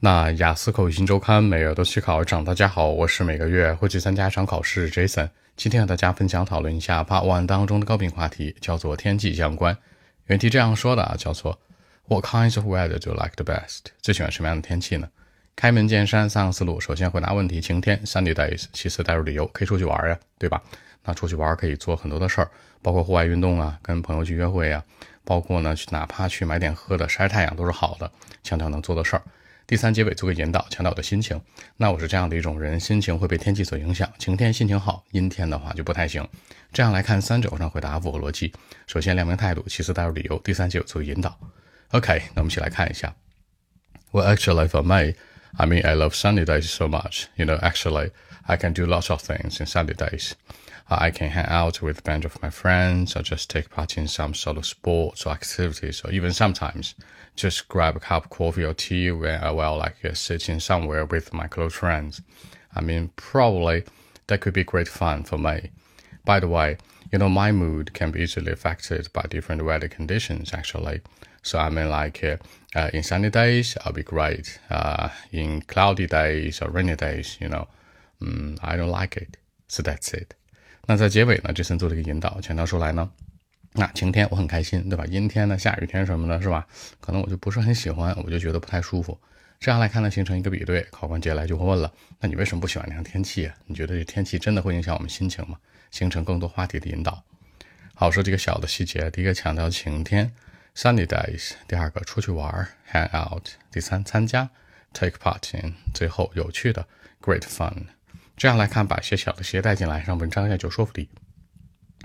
那雅思口语新周刊每月都去考一场，大家好，我是每个月会去参加一场考试 Jason。今天和大家分享讨论一下 Part One 当中的高频话题，叫做天气相关。原题这样说的啊，叫做 What kinds of weather do you like the best？最喜欢什么样的天气呢？开门见山，三个思路：首先回答问题，晴天 （sunny days）；其次带入理由，可以出去玩呀，对吧？那出去玩可以做很多的事儿，包括户外运动啊，跟朋友去约会呀，包括呢，哪怕去买点喝的，晒太阳都是好的，强调能做的事儿。第三结尾作为引导，强调我的心情。那我是这样的一种人，心情会被天气所影响。晴天心情好，阴天的话就不太行。这样来看，三者上回答符合逻辑。首先亮明态度，其次带入理由，第三结尾作为引导。OK，那我们一起来看一下。Well, actually, for me, I mean, I love sunny days so much. You know, actually, I can do lots of things in sunny days. I can hang out with a bunch of my friends, or just take part in some sort of sports or activities, or even sometimes just grab a cup of coffee or tea when I well like uh, sitting somewhere with my close friends. I mean, probably that could be great fun for me. By the way, you know, my mood can be easily affected by different weather conditions actually. So I mean, like uh, uh, in sunny days, I'll be great. Uh, in cloudy days or rainy days, you know, um, I don't like it. So that's it. 那在结尾呢，这森做了一个引导，强调出来呢，那晴天我很开心，对吧？阴天呢，下雨天什么的，是吧？可能我就不是很喜欢，我就觉得不太舒服。 这样来看呢，形成一个比对。考官接下来就会问了，那你为什么不喜欢那样天气啊？你觉得这天气真的会影响我们心情吗？形成更多话题的引导。好，说这个小的细节，第一个强调晴天，sunny days；第二个出去玩，hang out；第三参加，take part in；最后有趣的，great fun。这样来看，把一些小的鞋带进来，让文章也就说服力。